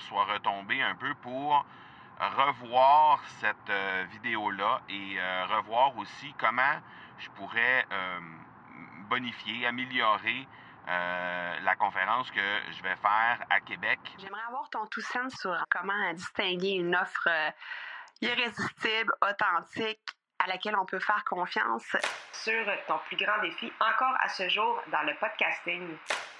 soit retombée un peu pour revoir cette vidéo-là et revoir aussi comment je pourrais bonifier, améliorer la conférence que je vais faire à Québec. J'aimerais avoir ton tout sens sur comment distinguer une offre irrésistible, authentique, à laquelle on peut faire confiance. Sur ton plus grand défi encore à ce jour dans le podcasting.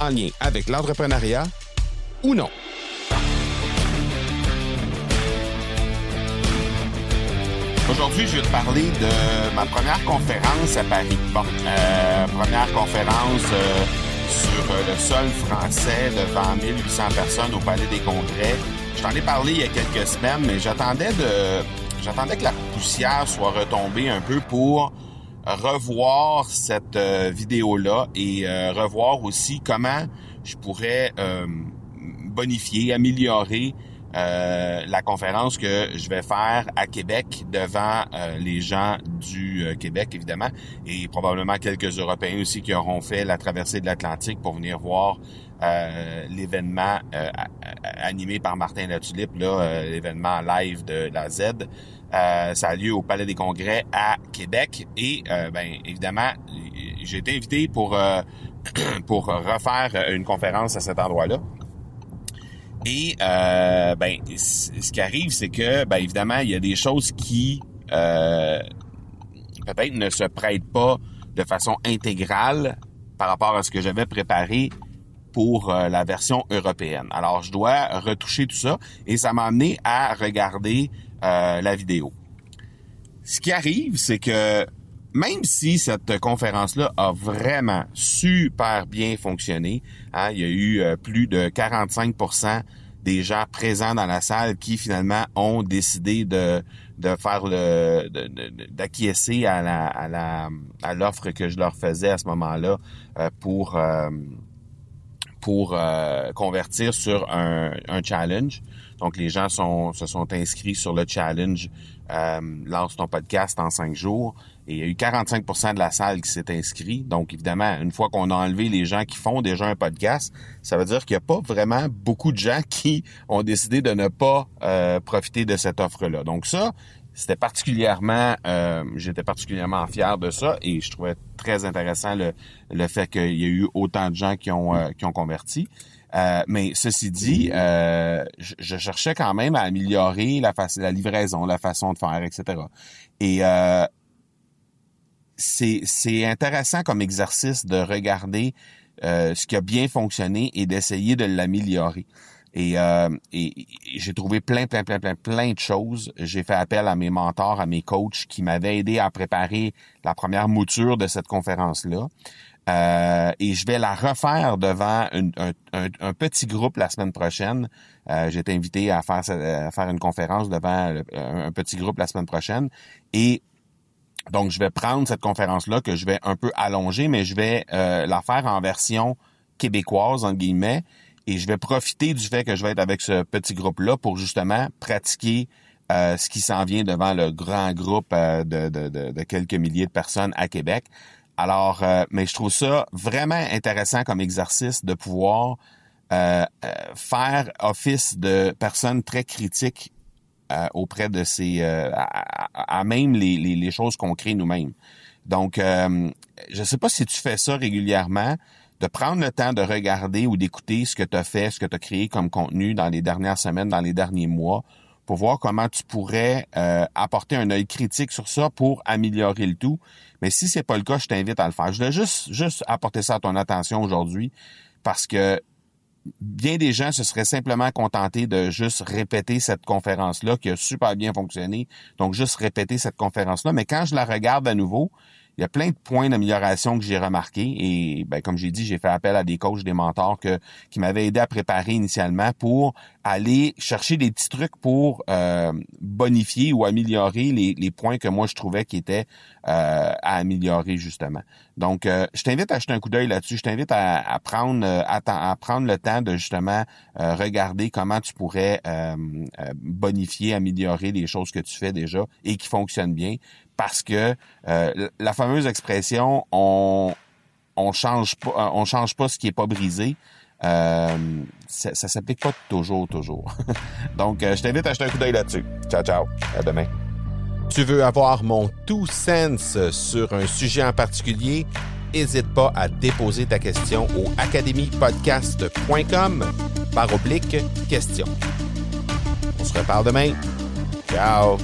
en lien avec l'entrepreneuriat ou non. Aujourd'hui, je vais te parler de ma première conférence à Paris. Bon, euh, première conférence euh, sur euh, le sol français devant 1800 personnes au Palais des Congrès. Je t'en ai parlé il y a quelques semaines, mais j'attendais de, j'attendais que la poussière soit retombée un peu pour revoir cette vidéo-là et revoir aussi comment je pourrais bonifier, améliorer euh, la conférence que je vais faire à Québec devant euh, les gens du euh, Québec, évidemment, et probablement quelques Européens aussi qui auront fait la traversée de l'Atlantique pour venir voir l'événement animé par Martin Latulippe, là, l'événement live de la Z. ça a lieu au Palais des Congrès à Québec et ben évidemment j'ai été invité pour pour refaire une conférence à cet endroit-là. Et euh, ben, ce qui arrive, c'est que, ben, évidemment, il y a des choses qui euh, peut-être ne se prêtent pas de façon intégrale par rapport à ce que j'avais préparé pour euh, la version européenne. Alors, je dois retoucher tout ça et ça m'a amené à regarder la vidéo. Ce qui arrive, c'est que même si cette conférence-là a vraiment super bien fonctionné, hein, il y a eu plus de 45 des gens présents dans la salle qui finalement ont décidé de, de faire le d'acquiescer à la à la à l'offre que je leur faisais à ce moment-là euh, pour euh, pour euh, convertir sur un, un challenge. Donc les gens sont se sont inscrits sur le challenge lance ton podcast en cinq jours. Et il y a eu 45% de la salle qui s'est inscrit. Donc, évidemment, une fois qu'on a enlevé les gens qui font déjà un podcast, ça veut dire qu'il n'y a pas vraiment beaucoup de gens qui ont décidé de ne pas euh, profiter de cette offre-là. Donc ça, c'était particulièrement, euh, j'étais particulièrement fier de ça et je trouvais très intéressant le, le fait qu'il y a eu autant de gens qui ont, euh, qui ont converti. mais ceci dit, je, je, cherchais quand même à améliorer la, la livraison, la façon de faire, etc. Et c'est intéressant comme exercice de regarder euh, ce qui a bien fonctionné et d'essayer de l'améliorer. Et, euh, et, j'ai trouvé plein, plein, plein, plein, plein de choses. J'ai fait appel à mes mentors, à mes coachs qui m'avaient aidé à préparer la première mouture de cette conférence-là. Euh, et je vais la refaire devant un, petit groupe la semaine prochaine. Euh, j'ai été invité à faire, faire une conférence devant un petit groupe la semaine prochaine. Et donc, je vais prendre cette conférence-là que je vais un peu allonger, mais je vais euh, la faire en version québécoise, entre guillemets, et je vais profiter du fait que je vais être avec ce petit groupe-là pour justement pratiquer euh, ce qui s'en vient devant le grand groupe euh, de, de, de, quelques milliers de personnes à Québec. Alors, mais je trouve ça vraiment intéressant comme exercice de pouvoir faire office de personnes très critiques auprès de ces euh, à, même les, les, choses qu'on crée nous-mêmes. Donc, euh, je ne sais pas si tu fais ça régulièrement, de prendre le temps de regarder ou d'écouter ce que tu as fait, ce que tu as créé comme contenu dans les dernières semaines, dans les derniers mois, pour voir comment tu pourrais euh, apporter un œil critique sur ça pour améliorer le tout. Mais si c'est pas le cas, je t'invite à le faire. Je voulais juste, juste apporter ça à ton attention aujourd'hui parce que bien des gens se seraient simplement contentés de juste répéter cette conférence-là qui a super bien fonctionné. Donc, juste répéter cette conférence-là. Mais quand je la regarde à nouveau, il y a plein de points d'amélioration que j'ai remarqués. Et ben, comme j'ai dit, j'ai fait appel à des coachs, des mentors que, qui m'avaient aidé à préparer initialement pour aller chercher des petits trucs pour euh, bonifier ou améliorer les, les, points que moi je trouvais qui étaient euh, à améliorer justement. Donc, euh, je t'invite à jeter un coup d'œil là-dessus. Je t'invite à, à prendre à, à, prendre le temps de justement regarder comment tu pourrais bonifier, améliorer les choses que tu fais déjà et qui fonctionnent bien. Parce que la fameuse expression on on change pas on change pas ce qui est pas brisé euh, ça, ne s'applique pas toujours, toujours. Donc, euh, je t'invite à jeter un coup d'œil là-dessus. Ciao, ciao. À demain. Tu veux avoir mon tout sens sur un sujet en particulier? N'hésite pas à déposer ta question au academypodcast.com par oblique question. On se reparle demain. Ciao!